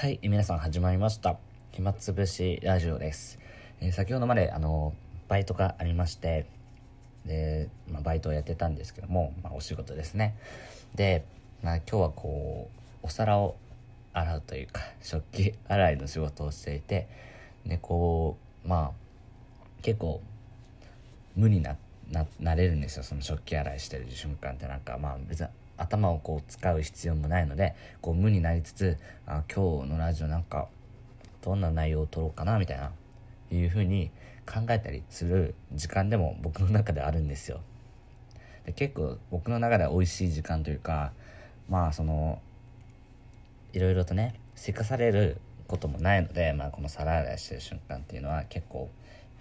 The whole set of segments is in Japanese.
はい、皆さん始まりました。暇つぶしラジオです。えー、先ほどまで、あの、バイトがありまして、で、まあ、バイトをやってたんですけども、まあ、お仕事ですね。で、まあ、今日はこう、お皿を洗うというか、食器洗いの仕事をしていて、で、こう、まあ、結構、無にな、な、なれるんですよ。その食器洗いしてる瞬間ってなんか、まあ、別に頭をこう使う必要もないのでこう無になりつつあ今日のラジオなんかどんな内容を撮ろうかなみたいないうふうに考えたりする時間でも僕の中であるんですよ。で結構僕の中では美味しい時間というかまあそのいろいろとねせかされることもないので、まあ、この皿洗いしてる瞬間っていうのは結構、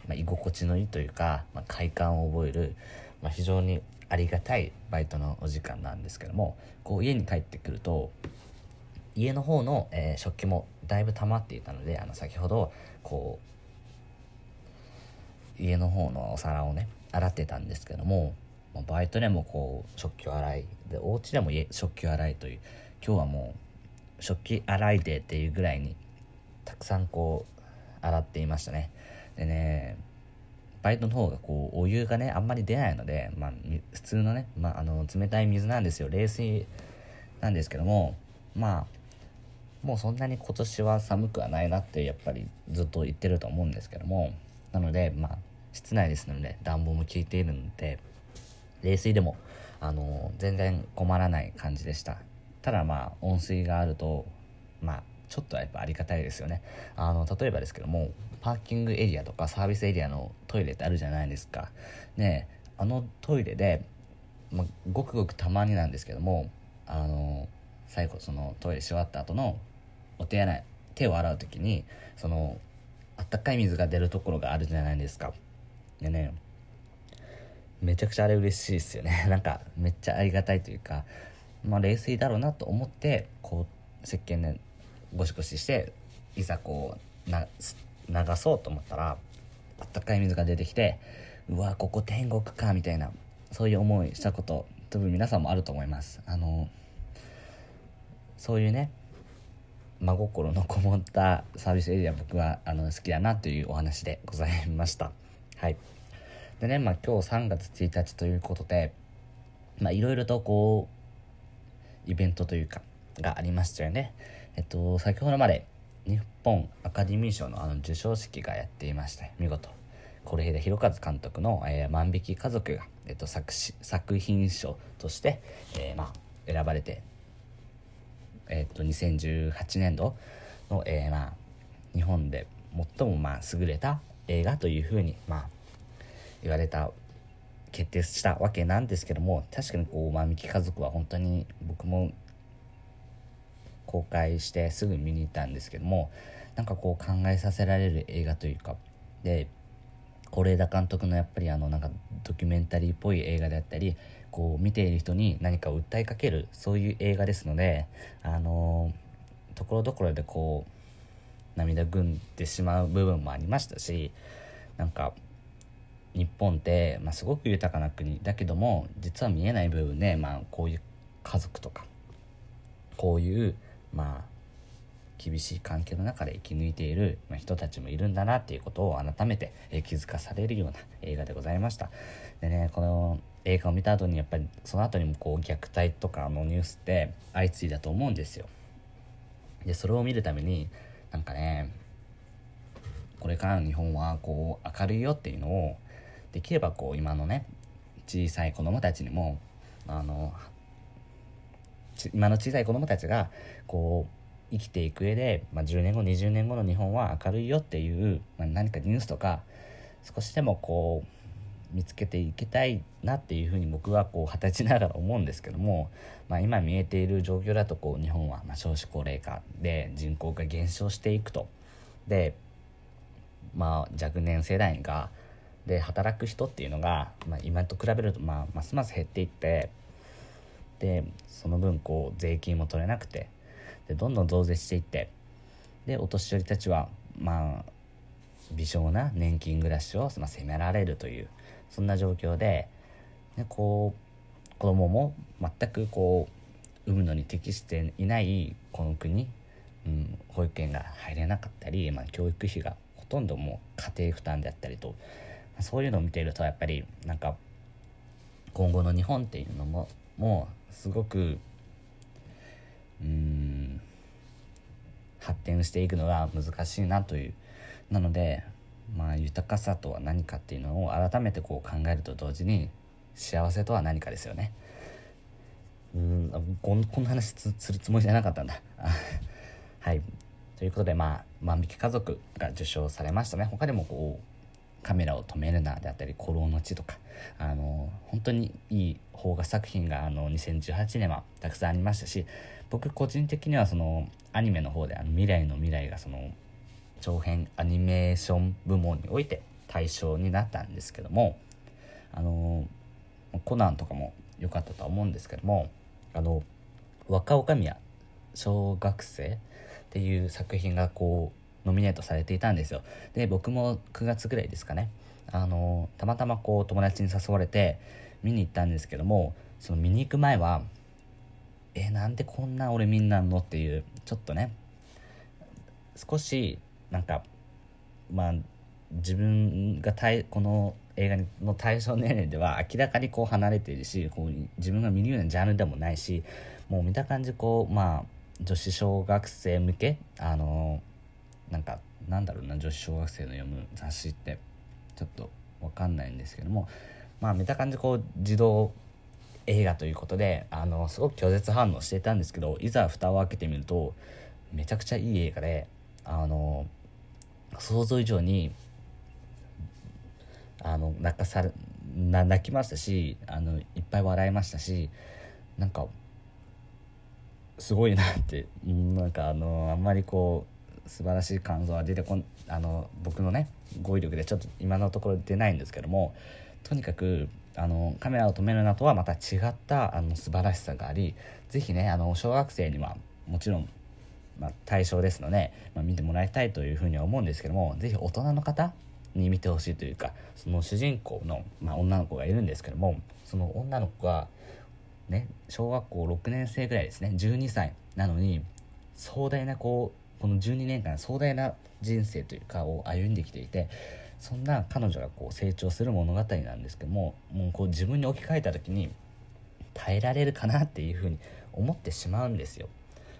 まあ、居心地のいいというか、まあ、快感を覚える、まあ、非常にありがたいバイトのお時間なんですけどもこう家に帰ってくると家の方の、えー、食器もだいぶ溜まっていたのであの先ほどこう家の方のお皿をね洗ってたんですけどもバイトでもこう食器を洗いでお家でも食器を洗いという今日はもう食器洗いデーっていうぐらいにたくさんこう洗っていましたね。でねバイトの方がこうお湯がねあんまり出ないので、まあ、普通のね、まあ、あの冷たい水なんですよ。冷水なんですけどもまあもうそんなに今年は寒くはないなってやっぱりずっと言ってると思うんですけどもなのでまあ室内ですので暖房も効いているので冷水でもあの全然困らない感じでした。ただまあ温水があるとまあちょっとはやっぱありがたいですよね。あの例えばですけどもパーキングエリアとかサービスエリアのトイレってあるじゃないですか。ねあのトイレで、まごくごくたまになんですけどもあの最後そのトイレし終わった後のお手洗い手を洗う時にそのあったかい水が出るところがあるじゃないですか。でねめちゃくちゃあれ嬉しいですよね。なんかめっちゃありがたいというかまあ冷水だろうなと思ってこう石鹸でゴシゴシしていざこうな流そうと思ったらあったかい水が出てきてうわここ天国かみたいなそういう思いしたこと多分皆さんもあると思います。あのそういうね真心のこもったサービスエリア僕はあの好きだなというお話でございました。はい。でねまあ今日3月1日ということでまあいろいろとこうイベントというかがありましたよね。えっと先ほどまで日本アカデミー賞のあの授賞式がやっていまして見事。是枝裕和監督の「えー、万引き家族が」えっと、作作品賞として、えー、まあ、選ばれて、えっと、2018年度の、えー、まあ、日本で最も、まあ、優れた映画というふうに、まあ、言われた決定したわけなんですけども確かにこう万引き家族は本当に僕も公開してすぐ見に行ったんですけどもなんかこう考えさせられる映画というかで是枝監督のやっぱりあのなんかドキュメンタリーっぽい映画であったりこう見ている人に何かを訴えかけるそういう映画ですのであのところどころでこう涙ぐんでしまう部分もありましたしなんか日本って、まあ、すごく豊かな国だけども実は見えない部分で、まあ、こういう家族とかこういうまあ厳しい環境の中で生き抜いている人たちもいるんだなっていうことを改めて気づかされるような映画でございました。でねこの映画を見た後にやっぱりその後にもこう虐待とかのニュースって相次いだと思うんですよ。でそれを見るためになんかねこれからの日本はこう明るいよっていうのをできればこう今のね小さい子供たちにもあの今の小さい子供たちがこう生きていく上で、まあ、10年後20年後の日本は明るいよっていう、まあ、何かニュースとか少しでもこう見つけていきたいなっていうふうに僕はこう二十歳ながら思うんですけども、まあ、今見えている状況だとこう日本はま少子高齢化で人口が減少していくと。でまあ若年世代がで働く人っていうのが、まあ、今と比べると、まあ、ますます減っていってでその分こう税金も取れなくてでどんどん増税していってでお年寄りたちはまあ微小な年金暮らしを、まあ、責められるというそんな状況ででこう子供も全くこう産むのに適していないこの国うん、保育園が入れなかったり、まあ、教育費がほとんどもう家庭負担であったりと、まあ、そういうのを見ているとやっぱりなんか今後の日本っていうのももすごくうん発展していくのが難しいなという。なのでまあ豊かさとは何かっていうのを改めてこう考えると同時に幸せとは何かですよね。うんこんな話するつもりじゃなかったんだ。はい。ということでまあ万引き家族が受賞されましたね。他でもこうカメラを止めるなであったり「古老の地」とかあの本当にいい邦画作品があの2018年はたくさんありましたし僕個人的にはそのアニメの方で「あの未来の未来」がその長編アニメーション部門において対象になったんですけどもあのコナンとかも良かったとは思うんですけどもあの若女将小学生っていう作品がこうノミネートされていたんですよ。で僕も9月ぐらいですかね。あのたまたまこう友達に誘われて見に行ったんですけどもその見に行く前はえなんでこんな俺みんなんのっていうちょっとね少しなんかまあ自分が対この映画の対象年齢では明らかにこう離れているしこう自分が見るようなジャンルでもないしもう見た感じこうまあ女子小学生向けあのなんかなんだろうな女子小学生の読む雑誌って。ちょっと分かんないんですけども。まあ見た感じこう児童映画ということであのすごく拒絶反応していたんですけどいざ蓋を開けてみるとめちゃくちゃいい映画であの想像以上にあの泣かされ泣きましたしあのいっぱい笑いましたしなんかすごいなってなんかあのあんまりこう素晴らしい感想は出てこんあの僕のね語彙力でちょっと今のところ出ないんですけどもとにかくあのカメラを止めるなとはまた違ったあの素晴らしさがあり是非ねあの小学生にはもちろん、まあ、対象ですので、まあ、見てもらいたいというふうには思うんですけども是非大人の方に見てほしいというかその主人公の、まあ、女の子がいるんですけどもその女の子が、ね、小学校6年生ぐらいですね12歳なのに壮大なこうこの12年間壮大な人生というかを歩んできていてそんな彼女がこう成長する物語なんですけどももうこう自分に置き換えた時に耐えられるかなっていうふうに思ってしまうんですよ。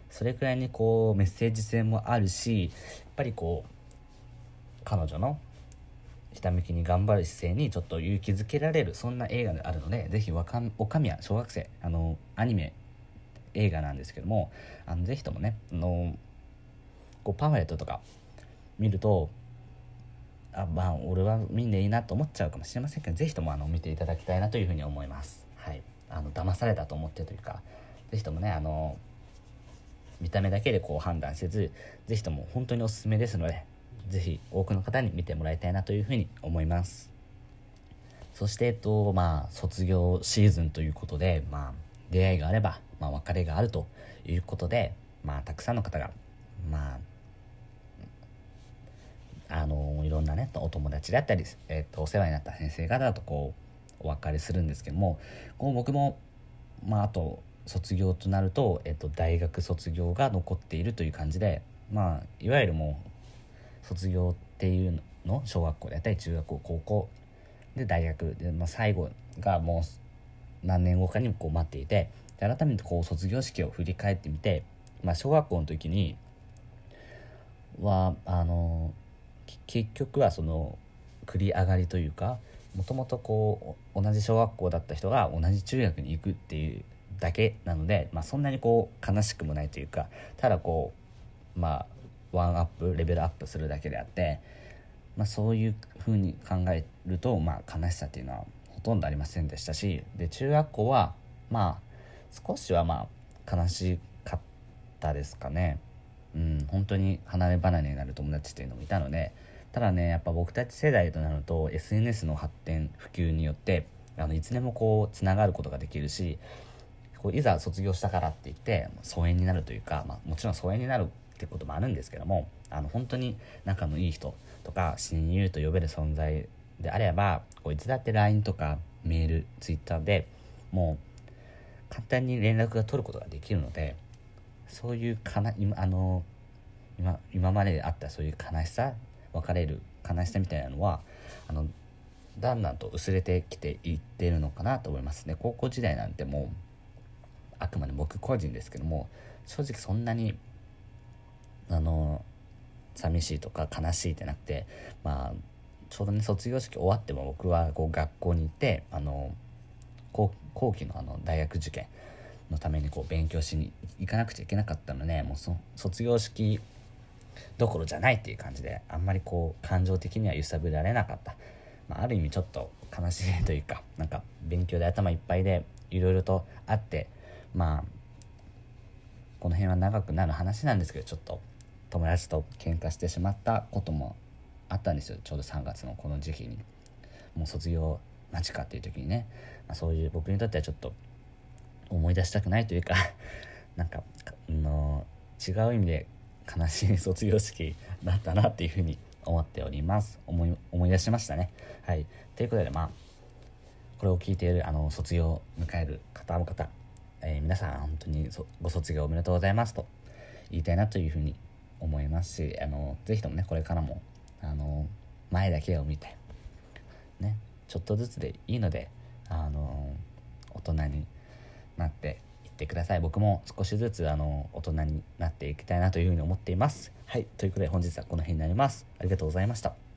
それくらいにこうメッセージ性もあるしやっぱりこう彼女のひたむきに頑張る姿勢にちょっと勇気づけられるそんな映画であるのでぜひおかみは小学生あのアニメ映画なんですけどもあのぜひともねあのこうパンフレットとか見るとあまあ俺は見んでいいなと思っちゃうかもしれませんけどぜひともあの見ていただきたいなというふうに思います。はい。あの騙されたと思ってというかぜひともねあの見た目だけでこう判断せずぜひとも本当におすすめですのでぜひ多くの方に見てもらいたいなというふうに思います。そしてえっとまあ卒業シーズンということでまあ出会いがあれば、まあ、別れがあるということでまあたくさんの方がまああのいろんなねお友達であったり、えーと、お世話になった先生方とこうお別れするんですけどもこう僕も、まあ、あと卒業となると、えーと、大学卒業が残っているという感じで、まあ、いわゆるもう卒業っていうの小学校であったり中学校高校で大学で、まあ、最後がもう何年後かにこう待っていてで改めてこう卒業式を振り返ってみて、まあ、小学校の時にはあの結局はその繰り上がりというかもともとこう同じ小学校だった人が同じ中学に行くっていうだけなので、まあ、そんなにこう悲しくもないというかただこうまあワンアップレベルアップするだけであって、まあ、そういうふうに考えると、まあ、悲しさっていうのはほとんどありませんでしたしで中学校はまあ少しはまあ悲しかったですかね。うん、本当に離れ離れになる友達っていうのもいたのでただねやっぱ僕たち世代となると SNS の発展普及によってあのいつでもこうつながることができるしこういざ卒業したからって言って疎遠になるというか、まあ、もちろん疎遠になるってこともあるんですけどもあの本当に仲のいい人とか親友と呼べる存在であればこういつだって LINE とかメール Twitter でもう簡単に連絡が取ることができるのでそういうかな今あの今今まであったそういう悲しさ別れる悲しさみたいなのはあのだんだんと薄れてきていってるのかなと思いますね。高校時代なんてもうあくまで僕個人ですけども正直そんなにあの寂しいとか悲しいってなくてまあちょうどね卒業式終わっても僕はこう学校に行ってあの後期のあの大学受験のためにこう勉強しに行かなくちゃいけなかったのでもうそ卒業式どころじゃないっていう感じであんまりこう感情的には揺さぶられなかった、まあ、ある意味ちょっと悲しいというかなんか勉強で頭いっぱいでいろいろとあってまあこの辺は長くなる話なんですけどちょっと友達と喧嘩してしまったこともあったんですよ。ちょうど3月のこの時期に。もう卒業間近っていう時にね、まあ、そういう僕にとってはちょっと思い出したくないというか なんかの違う意味で悲しい卒業式だったなっていうふうに思っております。思い思い出しましたね。はい。ということでまあこれを聞いているあの卒業を迎える方々、えー、皆さん本当にご卒業おめでとうございますと言いたいなというふうに思いますしあのぜひともねこれからもあの前だけを見てねちょっとずつでいいのであの大人になってってください。僕も少しずつあの大人になっていきたいなというふうに思っています。はい。ということで本日はこの辺になります。ありがとうございました。